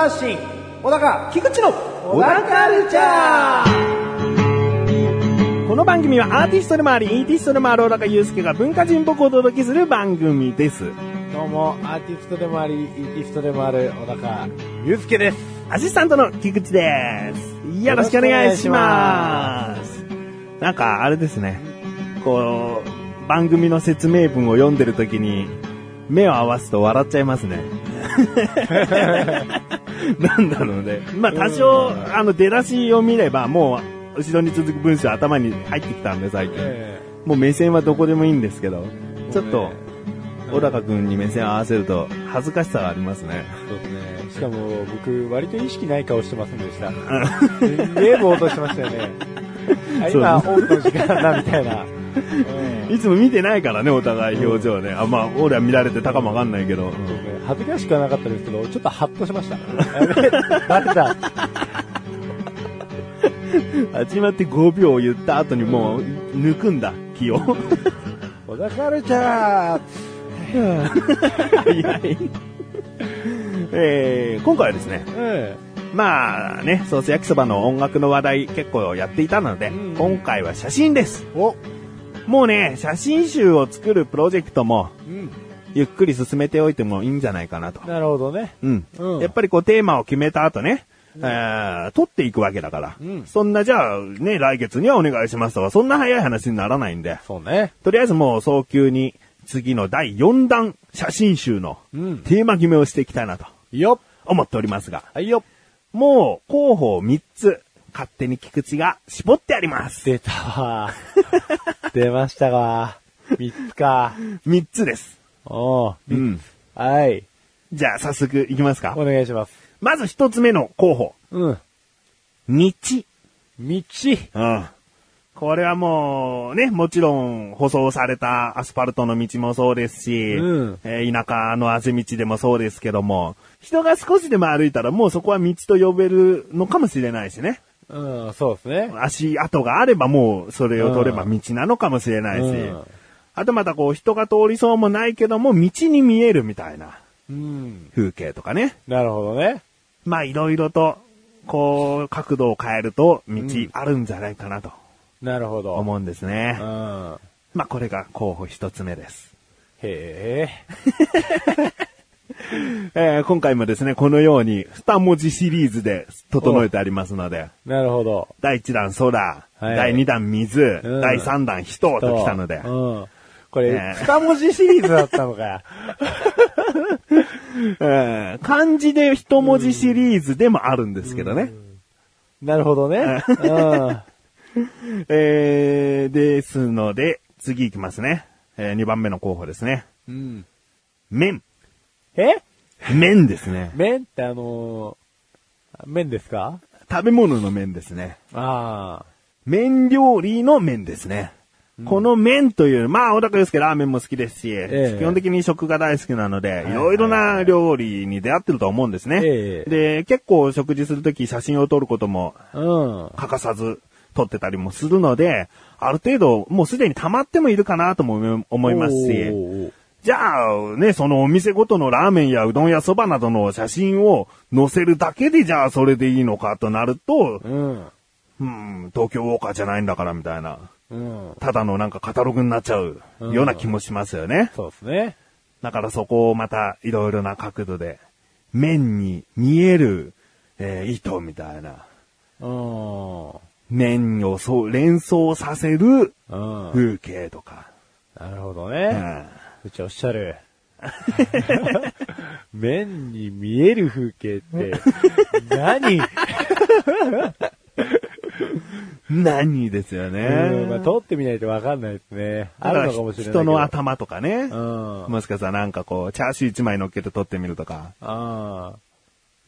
発信、小高菊池の小高カルチャーこの番組はアーティストでもあり、イーティストでもある小高祐介が文化人っぽくお届けする番組です。どうも、アーティストでもあり、イーティストでもある小高祐介です。アシスタントの菊池です。よろしくお願いします。なんか、あれですね。こう、番組の説明文を読んでるときに、目を合わすと笑っちゃいますね。なんだろうね。まあ、多少、あの、出だしを見れば、もう、後ろに続く文章頭に入ってきたんで、最近。えもう目線はどこでもいいんですけど、ちょっとね、小高くんに目線合わせると恥ずかしさがありますね。そうですね。しかも、僕、割と意識ない顔してませんでした。すんげえぼーっとしてましたよね。あ今、オフの時間だな、みたいな。う んいつも見てないからね、お互い表情ね。あ、まあ、俺は見られてたかもわかんないけど。そうね恥ずかしくはなかったですけど、ちょっとハッとしました。バレた。始まって5秒言った後にもう、抜くんだ、気を。小田カルチャー早い。えー、今回はですね、えまあね、ソース焼きそばの音楽の話題結構やっていたので、うん今回は写真です。もうね、写真集を作るプロジェクトも、うん。ゆっくり進めておいてもいいんじゃないかなと。なるほどね。うん。うんやっぱりこうテーマを決めた後ね、えー取っていくわけだから、うんそんなじゃあね、来月にはお願いしますとか、そんな早い話にならないんで、そうね。とりあえずもう早急に次の第4弾写真集のうんテーマ決めをしていきたいなとよっ思っておりますが、はいよっもう候補3つ、勝手に菊池が絞ってあります。出たわ。出ましたわ。三つか。3つです。おううん。はい。じゃあ早速いきますかお。願いします。まず1つ目の候補。うん。道。道。うん。これはもう、ね、もちろん、舗装されたアスファルトの道もそうですし、うんえー田舎のあぜ道でもそうですけども、人が少しでも歩いたらもうそこは道と呼べるのかもしれないしね。うん、そうですね。足跡があればもうそれを取れば道なのかもしれないし、うんあとまたこう人が通りそうもないけども道に見えるみたいなうん。風景とかね。なるほどね。まあいろいろと、こう、角度を変えると道んあるんじゃないかなとなるほど。思うんですね。うん。まあこれが候補一つ目です。へえ ー今回もですね、このように二文字シリーズで整えてありますので、え。なるほど。第一弾空、はい第二弾水、うん第三弾人と来たので、うん。これ、二文字シリーズだったのか 漢字で一文字シリーズでもあるんですけどね。なるほどね。うん。えーですので、次行きますね。え2番目の候補ですね。うん。麺。え？麺ですね。麺ってあのー、麺ですか？食べ物の麺ですね。あ麺料理の麺ですね。この麺という、まあ、小高祐介ラーメンも好きですし、ええ基本的に食が大好きなので、いいろいろな料理に出会ってると思うんですね。ええで、結構食事するとき写真を撮ることも。欠かさず撮ってたりもするので、ある程度もうすでに溜まってもいるかなとも思いますし、じゃあね、そのお店ごとのラーメンやうどんやそばなどの写真を載せるだけでじゃあそれでいいのかとなると、うん。うん、東京ウォーカーじゃないんだからみたいな。うん。ただのなんかカタログになっちゃうような気もしますよね。そうですね。だからそこをまたいろいろな角度で、面に見える、えー糸みたいな、うん。面をそう連想させるうん。風景とか。なるほどうね。んうちおっしゃる。麺に見える風景って、何 何 ですようん、まあ、ね。撮ってみないとわかんないですね。あるのかもしれない。人の頭とかね。うん。あもしかしたらなんかこう、チャーシュー一枚乗っけて撮ってみるとか。あ。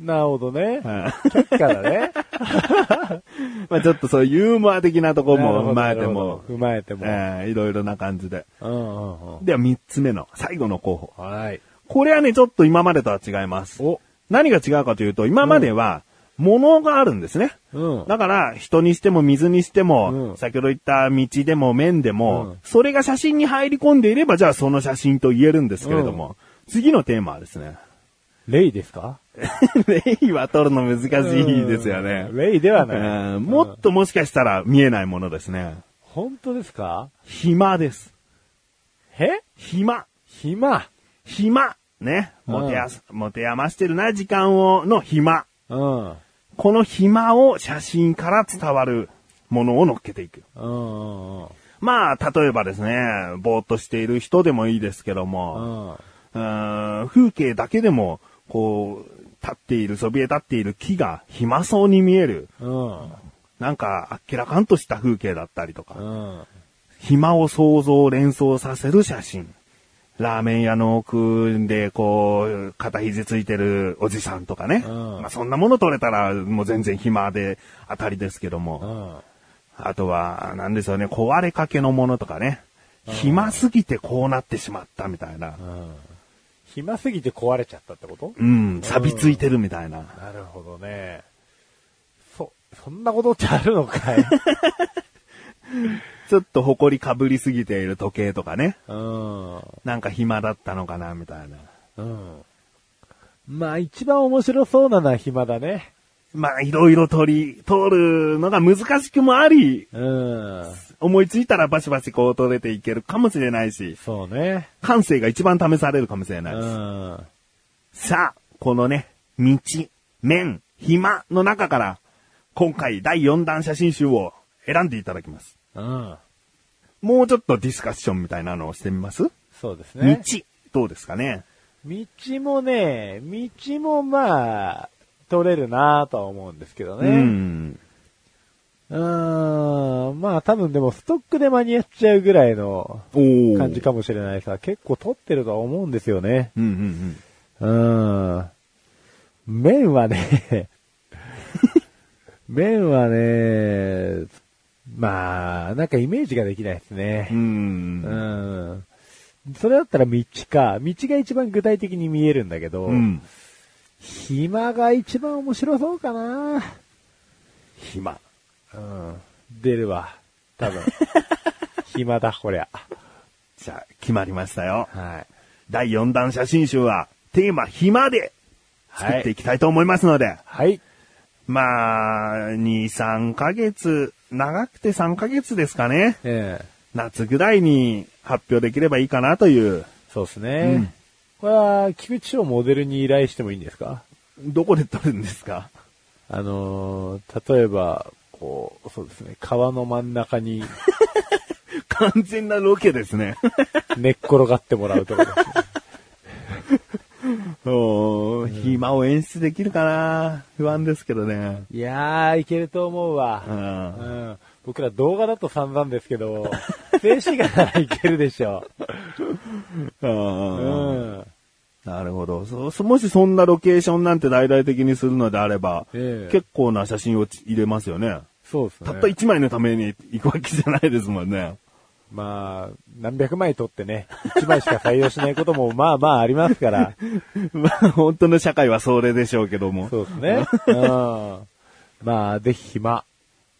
なるほどね。うん却下だね。まあちょっとそういうユーモア的なとこも踏まえてもど、踏まえても。えーいろいろな感じで。うんうんうん。では三つ目の最後の候補。はい。これはね、ちょっと今までとは違います。お、何が違うかというと、今までは、ものがあるんですね。うん。だから、人にしても水にしても、うん先ほど言った道でも面でも、うんそれが写真に入り込んでいれば、じゃあその写真と言えるんですけれども、次のテーマはですね、レイですか？レイは撮るの難しいですよねうん。レイではうない。んもっともしかしたら見えないものですね。本当ですか？暇です。え？暇。暇。暇。ね。うん持てやす、持て余してるな、時間を、の暇。うん。うんこの暇を写真から伝わるものを乗っけていく。うんうん。まあ、例えばですね、ぼーっとしている人でもいいですけども、うん風景だけでも、こう、立っている、そびえ立っている木が暇そうに見える。うん。なんか、あっけらかんとした風景だったりとか、うん。暇を想像、連想させる写真。ラーメン屋の奥で、こう、肩肘ついてるおじさんとかね。うんまあ、そんなもの撮れたら、もう全然暇で当たりですけども。うん。あとは、なんでしょうね、壊れかけのものとかね。暇すぎてこうなってしまったみたいな。うん。暇すぎて壊れちゃったってこと？うん、錆びついてるみたいな。なるほどね。そ、そんなことってあるのかい ちょっと埃かぶりすぎている時計とかね。うん。なんか暇だったのかな、みたいな。うん。まあ一番面白そうなのは暇だね。まあ、いろいろ取り、通るのが難しくもあり、うん。思いついたらバシバシこう取れていけるかもしれないし、そうね。感性が一番試されるかもしれうないです。ん。さあ、このね、道、面、暇の中から、今回第4弾写真集を選んでいただきます。うん。もうちょっとディスカッションみたいなのをしてみます、そうですね。道、どうですかね？道もね、道もまあ、取れるなぁとは思うんですけどうね。ん。うーん。まあ多分でもストックで間に合っちゃうぐらいの感じかもしれないさ。結構取ってるとは思うんですよね。うんうんうん。うーん。麺はね、麺はね、まあ、なんかイメージができないですねう。。うんん。それだったら道か。道が一番具体的に見えるんだけど、うん。暇が一番面白そうかな。暇。うん。出るわ。多分。暇だ、こりゃ。じゃあ、決まりましたよ。はい。第4弾写真集は、テーマ暇で作っていきたいと思いますので、はい。まあ、2、3ヶ月、長くて3ヶ月ですかね。ええ夏ぐらいに発表できればいいかなという。そうですね。うんこれは、菊池賞モデルに依頼してもいいんですか？どこで撮るんですか？あのー例えば、こう、そうですね、川の真ん中に 完全なロケですね。寝っ転がってもらうとかですね。おー暇を演出できるかな？不安ですけどね。いやー、いけると思うわ。う。うんん。僕ら動画だと散々ですけど、静止画ならいけるでしょう。うんうん。なるほど。そ、そもしそんなロケーションなんて大々的にするのであれば、ええ結構な写真を入れますよね。そうですね。たった1枚のために行くわけじゃないですもんね。まあ、何百枚撮ってね、一枚しか採用しないことも まあまあありますから。まあ、本当の社会はそれでしょうけども。そうですね。うん。まあ、ぜひ暇、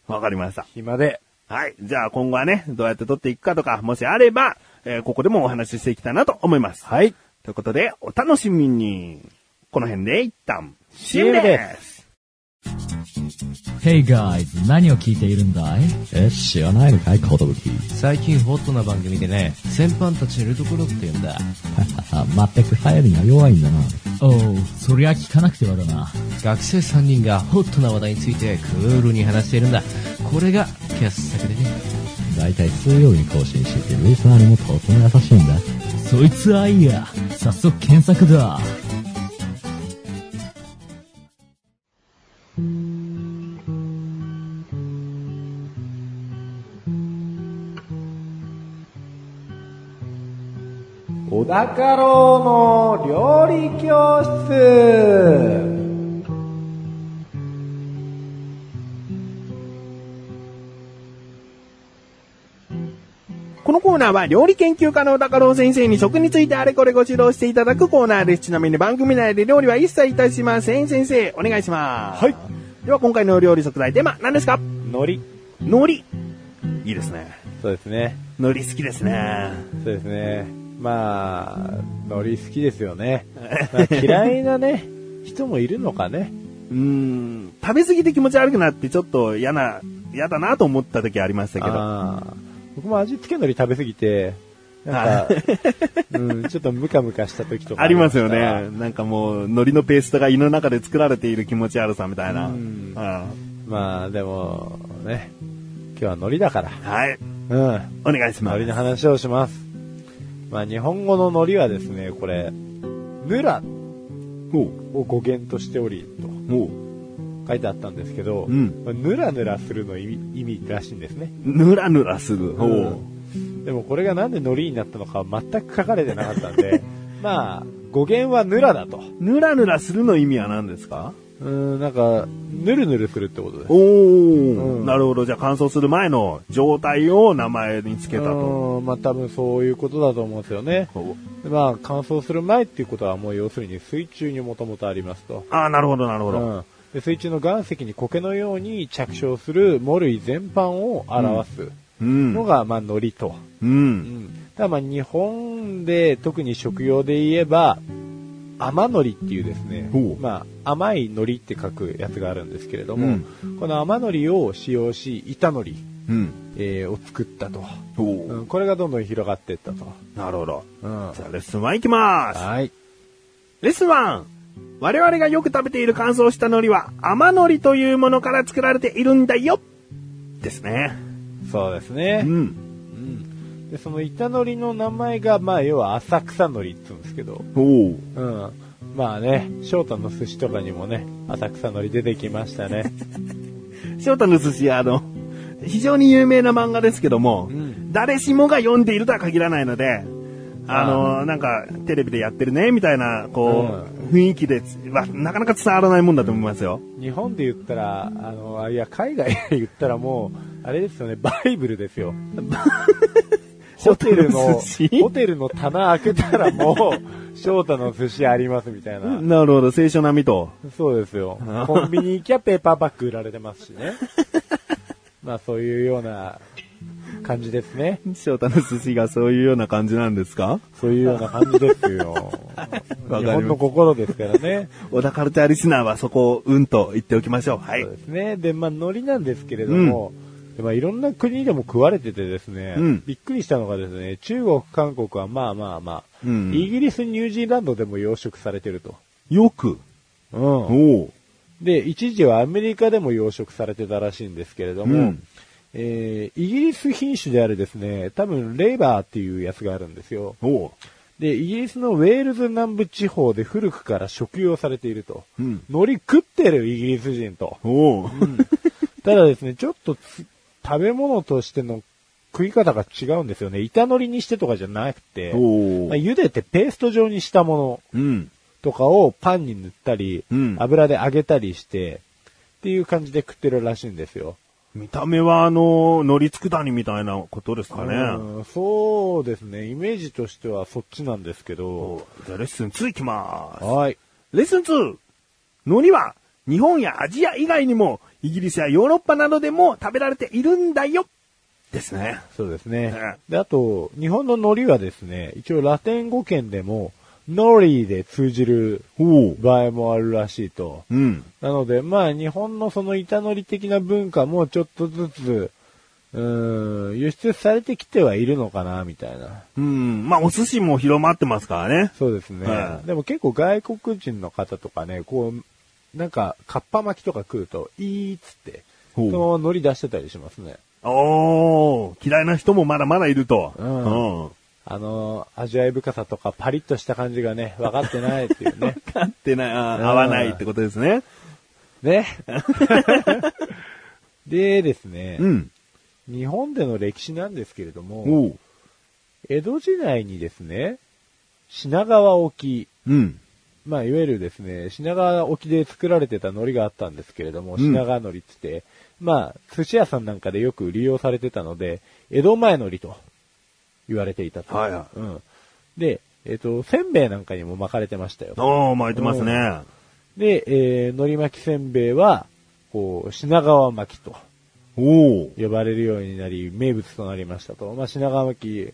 わかりました。暇で。はい。じゃあ今後はね、どうやって撮っていくかとか、もしあれば、えーここでもお話ししていきたいなと思います。はい。ということで、お楽しみに。この辺で一旦、CM です。Hey guys, 何を聞いているんだい？え、知らないのかいコトブキ。最近ホットな番組でね、先輩たち寝るところって言うんだ。全く流行りが弱いんだな。おう、そりゃ聞かなくてはだな。学生3人がホットな話題についてクールに話しているんだ。これが傑作でね。だいたい水曜日に更新していて、リスナーにもとても優しいんだ。そいつはいいや。早速検索だ。小高郎の料理教室このコーナーは料理研究家の高郎先生に食についてあれこれご指導していただくコーナーです。ちなみに番組内で料理は一切いたしません。先生、お願いします。はい。では今回の料理食材テーマ、何ですか？海苔。海苔。いいですね。そうですね。海苔好きですね。そうですね。まあ、海苔好きですよね。まあ嫌いなね、人もいるのかね。うーん、食べ過ぎて気持ち悪くなってちょっと嫌な、嫌だなと思った時ありましたけど。僕も味付け海苔食べ過ぎて、なんか、うん、ちょっとムカムカした時とかありますよね。なんかもう、海苔のペーストが胃の中で作られている気持ち悪さみたいな。まあ、でも、ね、今日は海苔だから。はい。うん。お願いします。海苔の話をします。まあ、日本語の海苔はですね、これ、ぬらおうを語源としており、と書いてあったんですけど、うんまあぬらぬらするの意味意味らしいんですね。ぬらぬらする。おうでもこれがなんで海苔になったのかは全く書かれてなかったんで、まあ、語源はぬらだと。ぬらぬらするの意味は何ですか？うーん、なんか、ぬるぬるするってことです。おー、うんなるほど。じゃあ乾燥する前の状態を名前につけたと。うーんまあ多分そういうことだと思うんですよね。まあ乾燥する前っていうことはもう要するに水中にもともとありますと。ああ、なるほど、なるほど。うんで水中の岩石に苔のように着床する藻類全般を表すうん。のが、まあ海苔と。う。うんん。ただまあ日本で特に食用で言えば、甘海苔っていうですねまあ甘い海苔って書くやつがあるんですけれども、うんこの甘海苔を使用し、板海苔、うん。えーを作ったと。うんこれがどんどん広がっていったと。なるほど。うん。じゃあレッスン1いきます。はい。レッスン 1! 我々がよく食べている乾燥した海苔は甘海苔というものから作られているんだよですね。そうですね。うん。うん。で、その板海苔の名前が、まあ、要は浅草海苔って言うんですけど、おううん。まあね、翔太の寿司とかにもね、浅草海苔出てきましたね。翔太の寿司はあの、非常に有名な漫画ですけども、うん誰しもが読んでいるとは限らないので、あの、なんか、テレビでやってるね、みたいな、こう、雰囲気で、わなかなか伝わらないもんだと思いますよ。日本で言ったら、あの、いや、海外で言ったらもう、あれですよね、バイブルですよ。ホテルの、ホテルの棚開けたらもう、翔太の寿司ありますみたいな。なるほど、聖書並みと。そうですよ。コンビニ行きゃペーパーバッグ売られてますしね。まあそういうような感じですね。翔太の寿司がそういうような感じなんですか？そういうような感じですよ。日本の心ですからね。小田カルチャーリスナーはそこをうんと言っておきましょう。はいそう。ですね。で、まあ海苔なんですけれども、でまあいろんな国でも食われててですね、うんびっくりしたのがですね、中国、韓国はまあまあまあ、うんイギリス、ニュージーランドでも養殖されてると。よく。うん。おうで、一時はアメリカでも養殖されてたらしいんですけれども、うんえーイギリス品種であるですね、多分レイバーっていうやつがあるんですよ。で、イギリスのウェールズ南部地方で古くから食用されていると。うん海苔食ってるイギリス人と。おうただですね、ちょっとつ食べ物としての食い方が違うんですよね。板海苔にしてとかじゃなくて、まあ、茹でてペースト状にしたものうん。とかをパンに塗ったり、うん油で揚げたりして、っていう感じで食ってるらしいんですよ。見た目はあの、海苔佃煮みたいなことですかね。うんそうですね。イメージとしてはそっちなんですけど。じゃあレッスン2いきます。はい。レッスン 2! 海苔は日本やアジア以外にもイギリスやヨーロッパなどでも食べられているんだよですね。そうですねね。で、あと、日本の海苔はですね、一応ラテン語圏でも、ノリで通じる場合もあるらしいと。うん。なので、まあ、日本のその板海苔的な文化もちょっとずつ、うーん、輸出されてきてはいるのかな、みたいな。うん。まあ、お寿司も広まってますからね。そうですね。はいでも結構外国人の方とかね、こう、なんか、かっぱ巻きとか食うと、いいっつって、ほそうのまま海苔出してたりしますね。おー、嫌いな人もまだまだいると。うんうん。あの、味わい深さとかパリッとした感じがね、分かってないっていうね。勝ってない、合わないってことですね。ね。でですね、うん。日本での歴史なんですけれども。江戸時代にですね、品川沖、うん。まあ、いわゆるですね、品川沖で作られてた海苔があったんですけれども、ん品川海苔って言って、まあ、寿司屋さんなんかでよく利用されてたので、江戸前海苔と言われていたと。はいはいうん。で、えっ、と、せんべいなんかにも巻かれてましたよ。おー、巻いてますね。で、えー、海苔巻きせんべいは、こう、品川巻きとおお。呼ばれるようになり、名物となりましたと。まあ、品川巻き、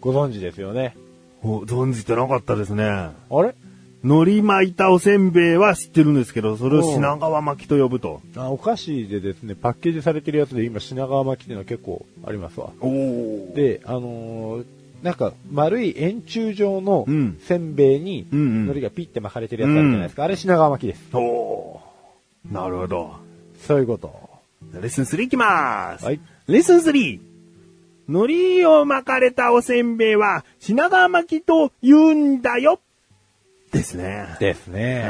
ご存知ですよね。お存じてなかったですね。あれ？海苔巻いたおせんべいは知ってるんですけど、それを品川巻きと呼ぶと。あお菓子でですね、パッケージされてるやつで今品川巻きっていうのは結構ありますわ。で、あのーなんか丸い円柱状のうんせんべいにうんうん海苔がピッて巻かれてるやつあるじゃないですか。あれ品川巻きです。おお。なるほど。そういうこと。レッスン3いきまーす。はい。レッスン 3! 海苔を巻かれたおせんべいは品川巻きと言うんだよですね。うですね。ん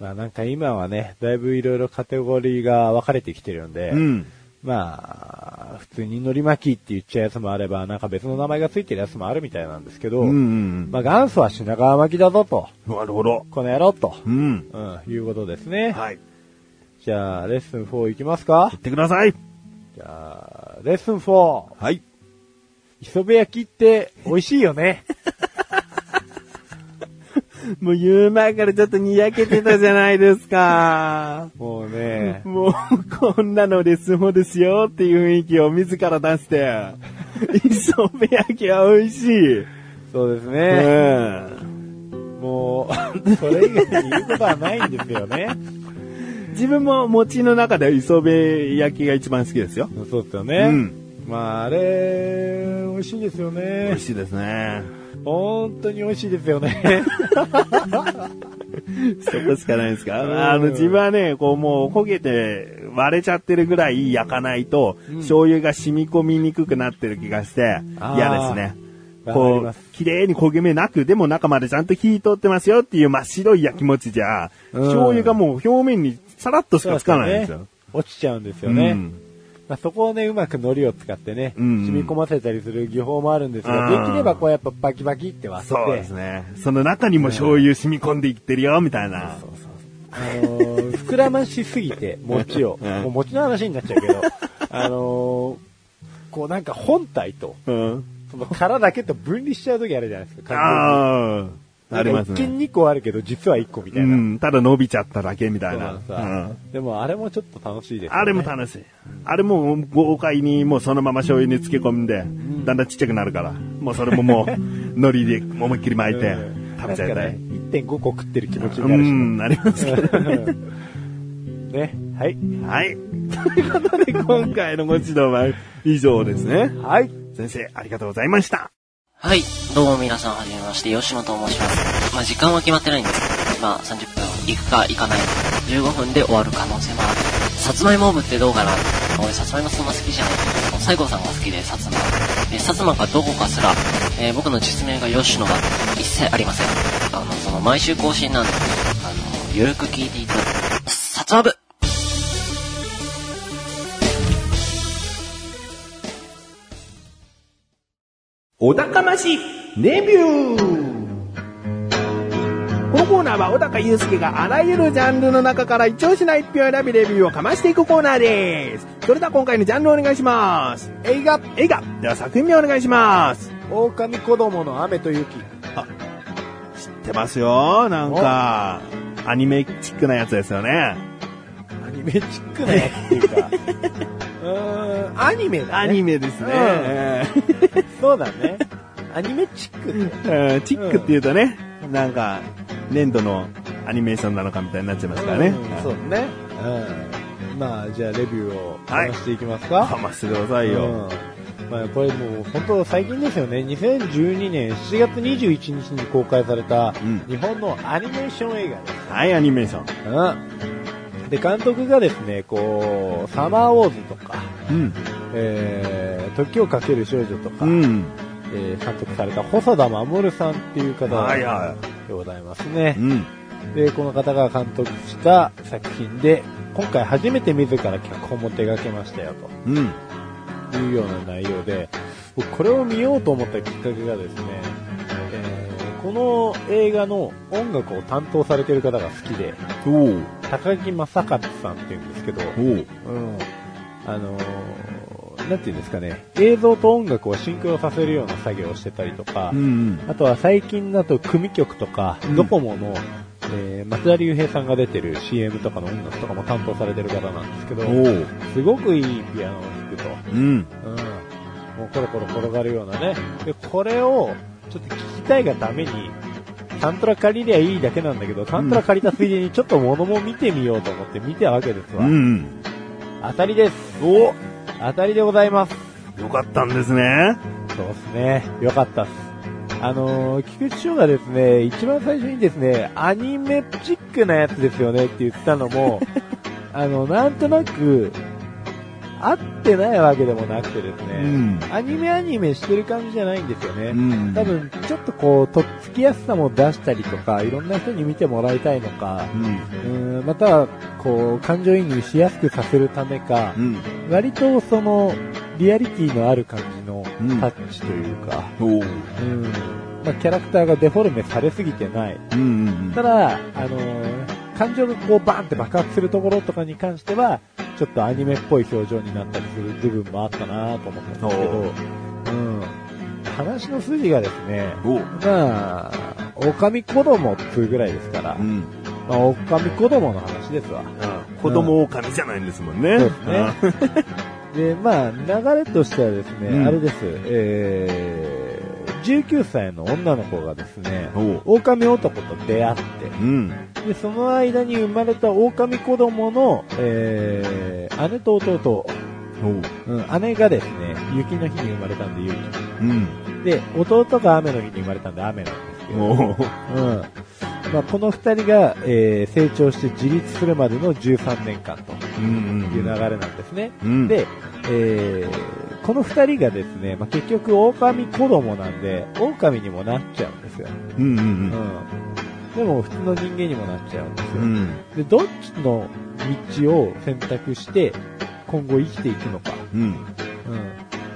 まあなんか今はね、だいぶいろいろカテゴリーが分かれてきてるんで、うん。まあ、普通に海苔巻きって言っちゃうやつもあれば、なんか別の名前がついてるやつもあるみたいなんですけど、うんうんまあ元祖は品川巻きだぞと、うん。なるほど。この野郎と、うん。うん、いうことですね。はい。じゃあ、レッスン4いきますか？言ってください。じゃあ、レッスン 4! はい。磯辺焼きって美味しいよね。もう言う前からちょっとにやけてたじゃないですか。もうね、もう、こんなのレッスン4ですよっていう雰囲気を自ら出して、磯辺焼きは美味しい。そうですうね。ん。もう、それ以外に言うことはないんですよね。自分も餅の中では磯辺焼きが一番好きですよ。そうですよね。うんまあ、あれ、美味しいですよ美ね味。しいですね。本当に美味しいですよね。そこしかないですか？うんあの、自分はね、こうもう焦げて割れちゃってるぐらい焼かないと、うん醤油が染み込みにくくなってる気がして、嫌ですね。こう綺麗に焦げ目なく、でも中までちゃんと火通ってますよっていう真っ白い焼き餅じゃ、うん醤油がもう表面にさらっとしかつかないんですよ。落ちちゃうんですよね。うんまあ、そこをね、うまく海苔を使ってね、うん染み込ませたりする技法もあるんですが、うんできればこうやっぱバキバキって割って、そうですね。その中にも醤油染み込んでいってるよ、みたいな。あのー膨らましすぎて、餅を、うんもう餅の話になっちゃうけど、あのーこうなんか本体と、うん。その殻だけと分離しちゃう時あるじゃないですか、完ああ。ありますなんか一見ね。2個あるけど、実は1個みたいうな。ん、ただ伸びちゃっただけみたいな。そうなんでもあれもちょっと楽しいですよね。あれも楽しい。あれも豪快にもうそのまま醤油に漬け込んで、だんだんちっちゃくなるから、もうそれももう、海苔で思いっきり巻いてうん食べちゃいたい。なんかね、1.5個食ってる気持ちうになるしね、ん、なりますけどね。ね。はい。はい。ということで今回のご指導は以上ですね。はい。先生、ありがとうございました。はい。どうも皆さんはじめまして、吉野と申します。まあ時間は決まってないんですけど、まあ30分行くか行かないか、15分で終わる可能性もある。さつまいも部ってどうかな俺さつまいもそんな好きじゃないけど、西郷さんが好きで、さつま。え、さつまがどこかすら、えー僕の実名が吉野が一切ありません。あの、その毎週更新なんで、あの、ゆるく聞いていたださつま部お高ましレビューこのコーナーは小高祐介があらゆるジャンルの中から一押しな一票を選びレビューをかましていくコーナーです。それでは今回のジャンルをお願いします。映画、映画では作品名お願いします。狼子供の雨と雪。知ってますよなんか、アニメチックなやつですよね。アニメチックなやつっていうか、うーん、アニメだね。アニメですね。そうだね。アニメチック。うんチックって言うとね、なんか、粘土のアニメーションなのかみたいになっちゃいますからね。うんそうね。うん。まあ、じゃあレビューをはい話していきますか。かましてくださいよ。うんまあ、これもう本当最近ですよね。2012年7月21日に公開されたん日本のアニメーション映画です。はい、アニメーション。うん。で、監督がですね、こう、サマーウォーズとか、うん。えー、時をかける少女とか、うん。えー監督された細田守さんっていう方はいはでございますねい。う。ん。で、この方が監督した作品で、今回初めて自ら脚本も手掛けましたようん。というような内容で、僕これを見ようと思ったきっかけがですね、えーこの映画の音楽を担当されている方が好きで。高木正勝さんっていうんですけど、おう。うん。あのーなんていうんですかね、映像と音楽をシンクロさせるような作業をしてたりとか、うん。あとは最近だと組曲とか、うんドコモのえー、松田龍平さんが出てる CM とかの音楽とかも担当されてる方なんですけど。すごくいいピアノを弾くと。うん。うん。もうコロコロ転がるようなね。で、これを、ちょっと聞きたいがために、サントラ借りりゃいいだけなんだけど、サントラ借りたついでにちょっと物も見てみようと思って見たわけですわ。うん。当たりです。お当たりでございます。よかったんですね。そうですね。よかったっす。あのー、菊池翔がですね、一番最初にですね、アニメチックなやつですよねって言ったのも、あの、なんとなく、合ってないわけでもなくてですね、うんアニメアニメしてる感じじゃないんですよね。うん多分、ちょっとこう、とっつきやすさも出したりとか、いろんな人に見てもらいたいのか、うん。うん、または、こう、感情移入しやすくさせるためか、うん。割とその、リアリティのある感じのうんタッチというか、おう。うん。まあ、キャラクターがデフォルメされすぎてない。うんうんただ、あのー感情がこうバーンって爆発するところとかに関しては、ちょっとアニメっぽい表情になったりする部分もあったなと思ったんですけど、うん。話の筋がですね。まあ、狼子供っつうぐらいですから、うん。まあ、狼子供の話ですわ。子供狼じゃないんですもんね。そうですね。で、まあ、流れとしてはですね、うんあれです、えー、19歳の女の子がですね。狼男と出会って、うん。で、その間に生まれた狼子供の、えー、姉と弟、おう。うん、姉がですね、雪の日に生まれたんで雪。うん。で、弟が雨の日に生まれたんで雨なんですけど、おう。うん。まあ、この二人が、えー成長して自立するまでの13年間とうんいう流れなんですね。うん。で、えーこの二人がですね、まあ、結局狼子供なんで、狼にもなっちゃうんですよ。うんうんうん。でも普通の人間にもなっちゃうんですよ。うん。うん。で、どっちの道を選択して、今後生きていくのか。うん。うん。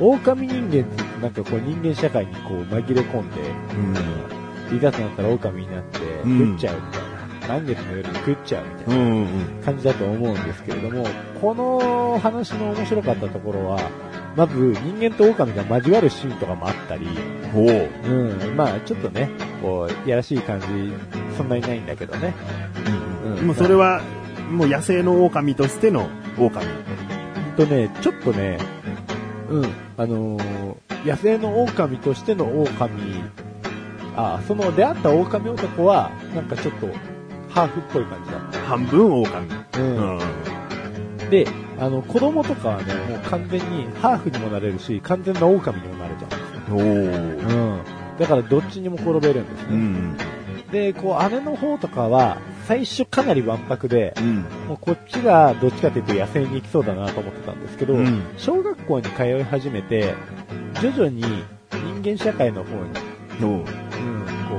狼人間ってなんかこう人間社会にこう紛れ込んで、いざとなったら狼になってうん食っちゃうみたいな。満月の夜に食っちゃうみたいな。感じだと思うんですけれども、この話の面白かったところは、まず人間と狼が交わるシーンとかもあったり、おう。うん、まあちょっとね、こう、やらしい感じ、そんなにないんだけどね。うんでもそれは、もう野生の狼としての狼。ほんとね、ちょっとね、うん、あのー野生の狼としての狼、あ、その出会った狼男は、なんかちょっと、ハーフっぽい感じだった。半分狼。うんうん。で、あの、子供とかはね、もう完全にハーフにもなれるし、完全な狼にもなれちゃうんですよ。おう。うん。だからどっちにも転べるんですね。うん。で、こう、姉の方とかは、最初かなりわんぱくで、うん。もうこっちがどっちかというと野生に行きそうだなと思ってたんですけど、うん小学校に通い始めて、徐々に人間社会の方に。うん、こ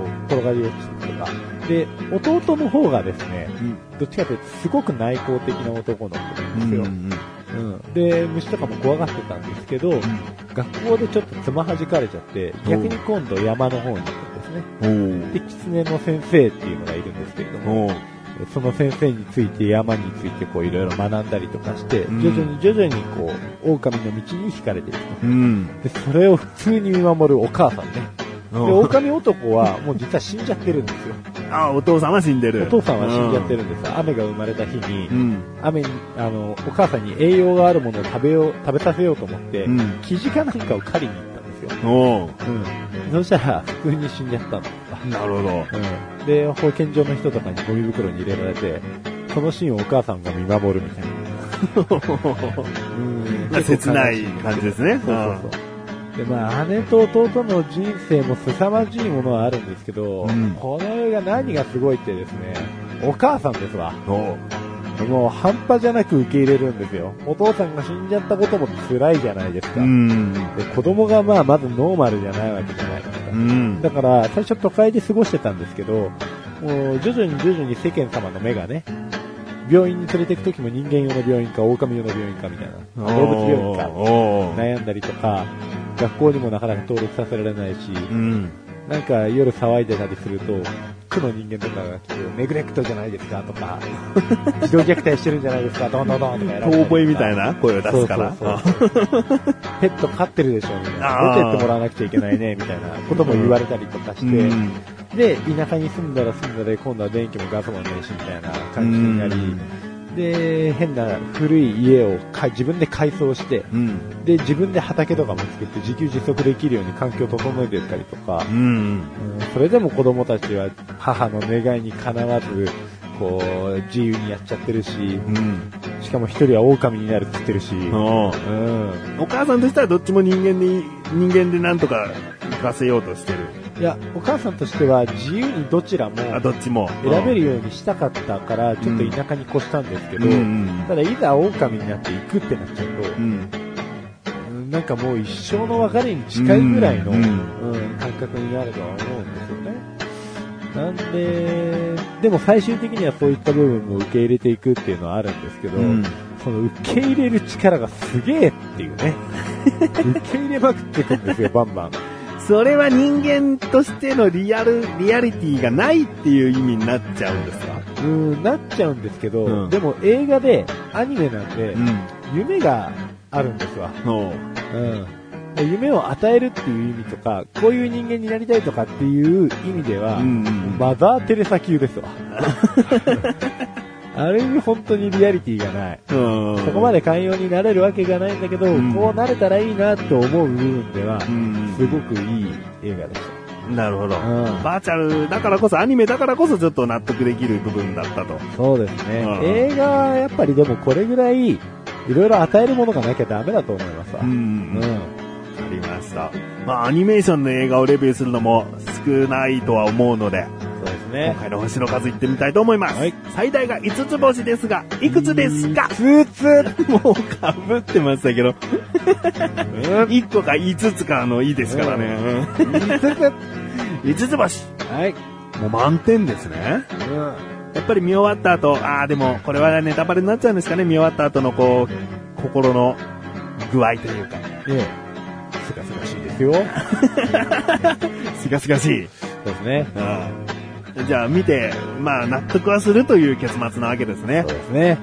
う、転がり落ちてとか。で、弟の方がですね、うん。どっちかというとすごく内向的な男の子なんですよ。うん。うん、で、虫とかも怖がってたんですけど、学校でちょっとつまはじかれちゃって、逆に今度山の方に行くんですね。で、狐の先生っていうのがいるんですけれども。その先生について山についてこういろいろ学んだりとかして、うん徐々に徐々にこう、狼の道に惹かれていくと。うん。で、それを普通に見守るお母さんね。で、狼男はもう実は死んじゃってるんですよ。あ、お父さんは死んでる。お父さんは死んじゃってるんです。雨が生まれた日にう、ん。雨に、あの、お母さんに栄養があるものを食べよう、食べさせようと思って、うん。生地かなんかを狩りに行ったんですよ。おう。うん。そしたら、普通に死んじゃったの。なるほど。うん。で、保健所の人とかにゴミ袋に入れられて、そのシーンをお母さんが見守るみたいな。うんまあ切ない感じですね。そうそうそう。で、まあ、姉と弟の人生も凄まじいものはあるんですけど、うんこの映画何がすごいってですね、お母さんですわ。もう半端じゃなく受け入れるんですよ。お父さんが死んじゃったことも辛いじゃないですか。うん。で子供がまあまずノーマルじゃないわけじゃないですか。うん。だから、最初都会で過ごしてたんですけど、もう徐々に徐々に世間様の目がね、病院に連れて行くときも人間用の病院か狼用の病院かみたいな、動物病院か。悩んだりとか、学校にもなかなか登録させられないし、うん。なんか夜騒いでたりすると、区の人間とかが来て、ネグレクトじゃないですかとか、児童虐待してるんじゃないですか、どんどんどんとか遠吠えみたいな声を出すから。そうそうそうペット飼ってるでしょみたいな。出てってもらわなくちゃいけないねみたいなことも言われたりとかして、うんで、田舎に住んだら住んだで、今度は電気もガスもねえし、みたいな感じになり、で、変な古い家をか自分で改装して、うん。で、自分で畑とかも作って自給自足できるように環境を整えてったりとか、うん。うんそれでも子供たちは母の願いにかなわず、こう、自由にやっちゃってるし、うん。しかも一人は狼になるって言ってるし、うん。お母さんとしてはどっちも人間で、人間でなんとか行かせようとしてる。いや、お母さんとしては自由にどちらもあ、どっちも。選べるようにしたかったから、ちょっと田舎に越したんですけど、うんうんただいざ狼になって行くってなっちゃうとう、ん。うんなんかもう一生の別れに近いぐらいの、ううんん感覚になるとは思うんですよね。なんで、でも最終的にはそういった部分も受け入れていくっていうのはあるんですけど、うん。その受け入れる力がすげえっていうね。受け入れまくっていくんですよ、バンバン。それは人間としてのリアル、リアリティがないっていう意味になっちゃうんですか？うん、なっちゃうんですけど、うんでも映画で、アニメなんで、ん。夢があるんですわ。おううん。で夢を与えるっていう意味とか、こういう人間になりたいとかっていう意味では、うんうんマザー・テレサ級ですわ。ある意味本当にリアリティがない。うん。そこまで寛容になれるわけがないんだけど、うんこうなれたらいいなって思う部分では、うん。すごくいい映画でしなるほど。た。うん。バーチャルだからこそ、アニメだからこそちょっと納得できる部分だったと。そうですね。うん映画はやっぱりでもこれぐらい、いろいろ与えるものがなきゃダメだと思いますわ。んうん。わかりました。まあ、アニメーションの映画をレビューするのも少ないとは思うので、です今ね。回の星の数いってみたいと思います。はい最大が5つ星ですが、いくつですか？つつもうかぶってましたけど、1個か5つかのいいですからね。つつ5つ星。はい。もう満点ですね。うん。やっぱり見終わった後、ああ、でもこれはネタバレになっちゃうんですかね。見終わった後のこう、心の具合というか、ええ。すがすがしいですよ。すがすがしい。そうですね。じゃあ見て、まあ納得はするという結末なわけですねそう。ですね。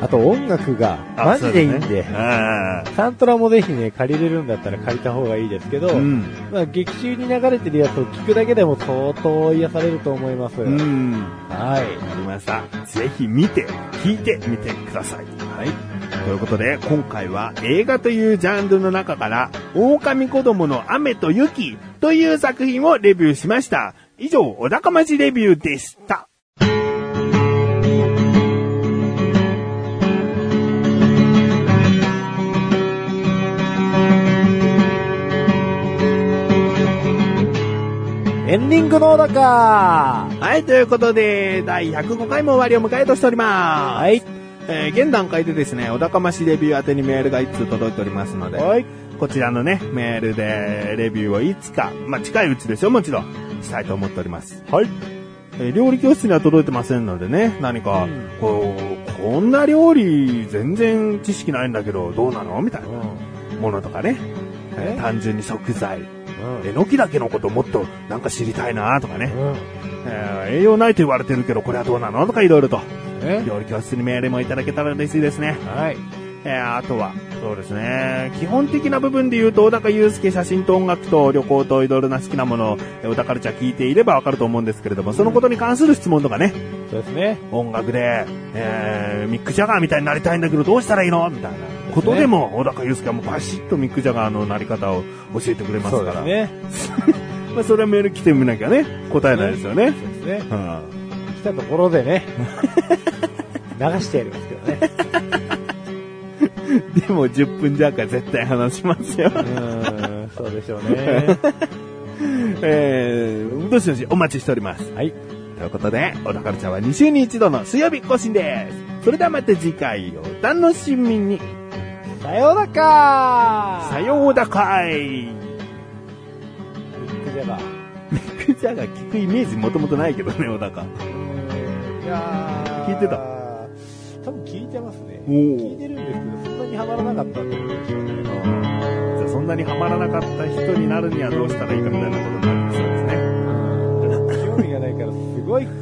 あと音楽があマジでいいんで、サントラもぜひね、借りれるんだったら借りた方がいいですけど、あうん。まあ劇中に流れてるやつを聞くだけでも相当癒されると思います。うん。はい。わかりました。ぜひ見て、聞いてみてください。はい。ということで、今回は映画というジャンルの中から、狼子供の雨と雪という作品をレビューしました。以上、小高ましレビューでした。エンディングのだかはい、ということで、第105回も終わりを迎えとしております。はい。えー現段階でですね、小高ましレビュー宛てにメールが1通届いておりますので、はい。こちらのね、メールでレビューをいつか、まあ、近いうちですよ、もちろん、したいと思っております。はい。えー料理教室には届いてませんのでね、何か、うんこう、こんな料理全然知識ないんだけど、どうなのみたいなものとかね、え単純に食材、うんえのきだけのこともっとなんか知りたいなとかね、うん。えー栄養ないと言われてるけど、これはどうなのとかいろいろと、え料理教室にメールもいただけたら嬉しいですね。はい。えーあとは、そうですね。基本的な部分で言うと、小高祐介写真と音楽と旅行といろいろな好きなものを、えー小高ルチャー聞いていればわかると思うんですけれども、そのことに関する質問とかね、そうですね。音楽で、えーミック・ジャガーみたいになりたいんだけど、どうしたらいいの？みたいなことでも、小高祐介はもうバシッとミック・ジャガーのなり方を教えてくれますそうから。ですね。まあ、それはメール来てみなきゃね、答えないですよね。そうですね。うん来たところでね、流してやりますけどね。でも10分弱は絶対話しますよ。うーん、そうでしょうね。えー、どしどしお待ちしております。はい。ということで、小田カルチャーは2週に1度の水曜日更新です。それではまた次回お楽しみに。さようならさようだかい。ミックジャガー。ミックジャガー聞くイメージもともとないけどね、小高。いやー聞いてた？多分聞いてますね。聞いてるんですけど、にハマらなかったってことでしょうね。じゃあそんなにハマらなかった人になるにはどうしたらいいかみたいなことになってそうですね。興味がないから、すごい